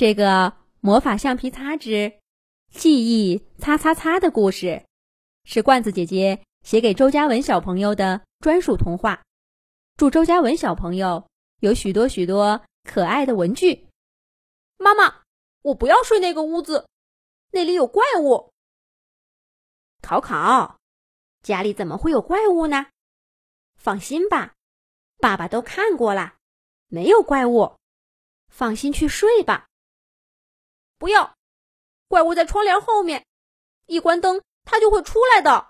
这个魔法橡皮擦之记忆擦擦擦的故事，是罐子姐姐写给周嘉文小朋友的专属童话。祝周嘉文小朋友有许多许多可爱的文具。妈妈，我不要睡那个屋子，那里有怪物。考考，家里怎么会有怪物呢？放心吧，爸爸都看过了，没有怪物。放心去睡吧。不要，怪物在窗帘后面，一关灯它就会出来的。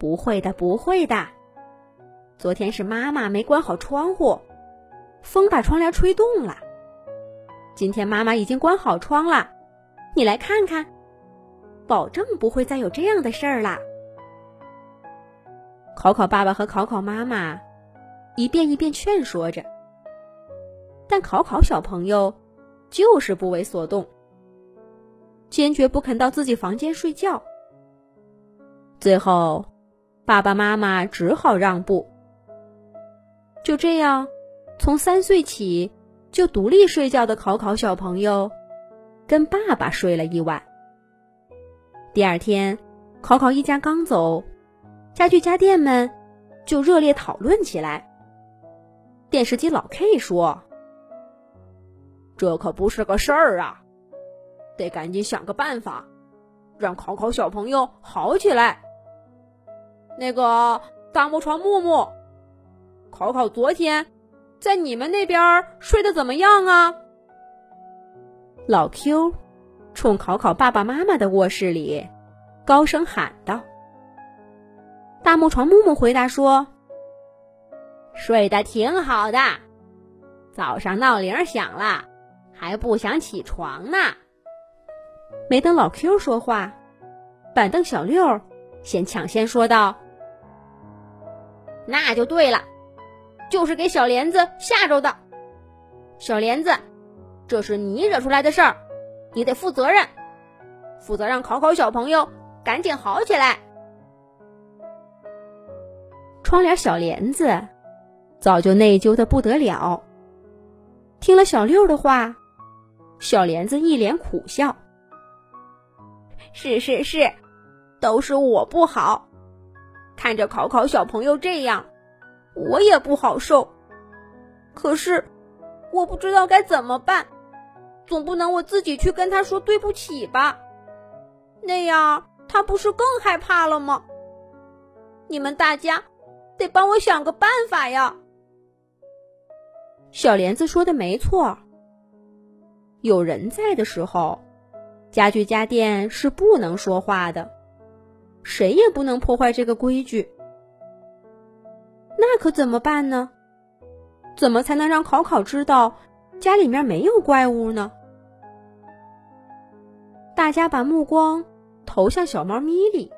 不会的，不会的。昨天是妈妈没关好窗户，风把窗帘吹动了。今天妈妈已经关好窗了，你来看看，保证不会再有这样的事儿了。考考爸爸和考考妈妈一遍一遍劝说着，但考考小朋友就是不为所动，坚决不肯到自己房间睡觉。最后，爸爸妈妈只好让步。就这样，从三岁起就独立睡觉的考考小朋友，跟爸爸睡了一晚。第二天，考考一家刚走。家具家电们就热烈讨论起来。电视机老 K 说：“这可不是个事儿啊，得赶紧想个办法，让考考小朋友好起来。”那个大木床木木，考考昨天在你们那边睡得怎么样啊？老 Q 冲考考爸爸妈妈的卧室里高声喊道。大木床木木回答说：“睡得挺好的，早上闹铃响了，还不想起床呢。”没等老 Q 说话，板凳小六先抢先说道：“那就对了，就是给小莲子吓着的。小莲子，这是你惹出来的事儿，你得负责任，负责让考考小朋友赶紧好起来。”窗帘小帘子早就内疚的不得了。听了小六的话，小莲子一脸苦笑：“是是是，都是我不好。看着考考小朋友这样，我也不好受。可是我不知道该怎么办，总不能我自己去跟他说对不起吧？那样他不是更害怕了吗？你们大家。”得帮我想个办法呀！小莲子说的没错，有人在的时候，家具家电是不能说话的，谁也不能破坏这个规矩。那可怎么办呢？怎么才能让考考知道家里面没有怪物呢？大家把目光投向小猫咪咪。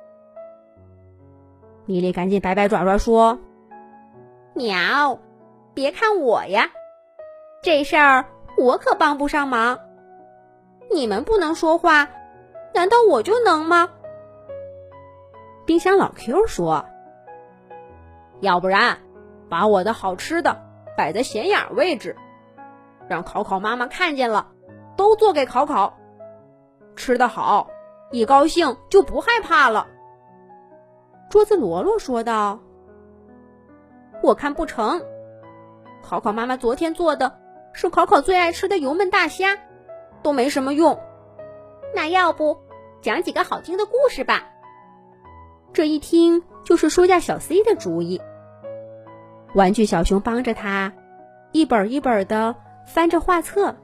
米莉赶紧摆摆爪爪说：“喵，别看我呀，这事儿我可帮不上忙。你们不能说话，难道我就能吗？”冰箱老 Q 说：“要不然，把我的好吃的摆在显眼位置，让考考妈妈看见了，都做给考考。吃的好，一高兴就不害怕了。”桌子罗罗说道：“我看不成，考考妈妈昨天做的是考考最爱吃的油焖大虾，都没什么用。那要不讲几个好听的故事吧？这一听就是书架小 C 的主意。玩具小熊帮着他，一本一本的翻着画册，《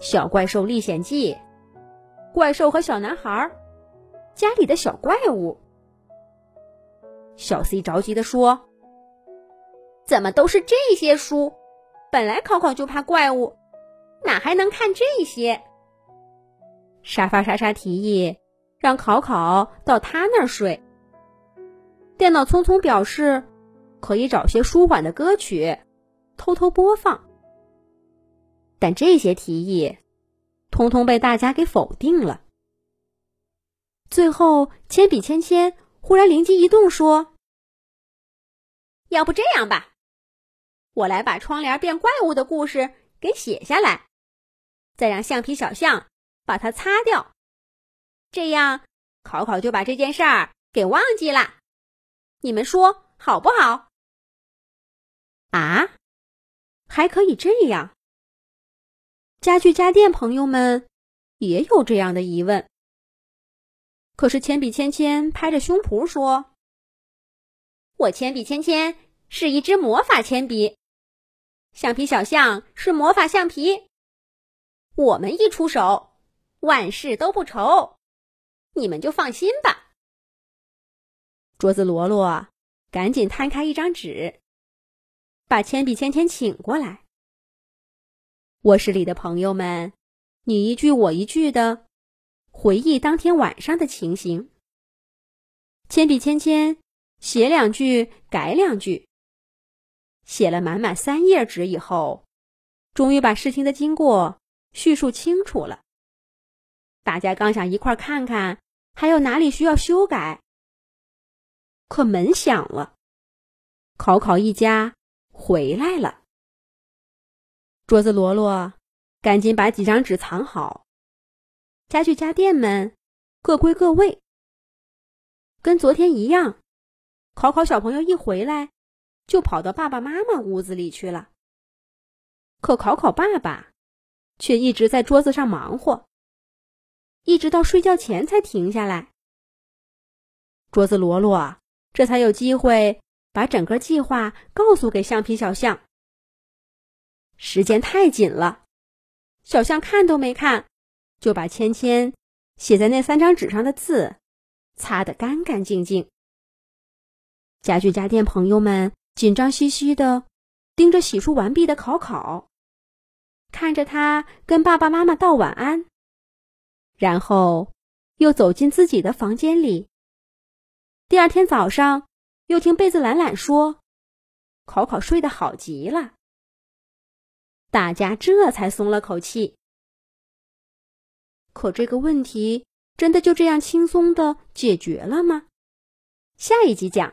小怪兽历险记》，怪兽和小男孩，家里的小怪物。”小 C 着急的说：“怎么都是这些书？本来考考就怕怪物，哪还能看这些？”沙发莎莎提议让考考到他那儿睡。电脑匆匆表示可以找些舒缓的歌曲偷偷播放，但这些提议通通被大家给否定了。最后，铅笔芊芊。忽然灵机一动，说：“要不这样吧，我来把窗帘变怪物的故事给写下来，再让橡皮小象把它擦掉，这样考考就把这件事儿给忘记了。你们说好不好？啊，还可以这样？家具家电朋友们也有这样的疑问。可是铅笔芊芊拍着胸脯说：“我铅笔芊芊是一支魔法铅笔。”橡皮小象是魔法橡皮，我们一出手，万事都不愁，你们就放心吧。桌子罗罗赶紧摊开一张纸，把铅笔芊芊请过来。卧室里的朋友们，你一句我一句的回忆当天晚上的情形。铅笔芊芊写两句，改两句。写了满满三页纸以后，终于把事情的经过叙述清楚了。大家刚想一块看看还有哪里需要修改，可门响了，考考一家回来了。桌子罗罗赶紧把几张纸藏好，家具家电们各归各位。跟昨天一样，考考小朋友一回来。就跑到爸爸妈妈屋子里去了。可考考爸爸却一直在桌子上忙活，一直到睡觉前才停下来。桌子罗罗这才有机会把整个计划告诉给橡皮小象。时间太紧了，小象看都没看，就把芊芊写在那三张纸上的字擦得干干净净。家具家电朋友们。紧张兮兮的盯着洗漱完毕的考考，看着他跟爸爸妈妈道晚安，然后又走进自己的房间里。第二天早上，又听被子懒懒说：“考考睡得好极了。”大家这才松了口气。可这个问题真的就这样轻松的解决了吗？下一集讲。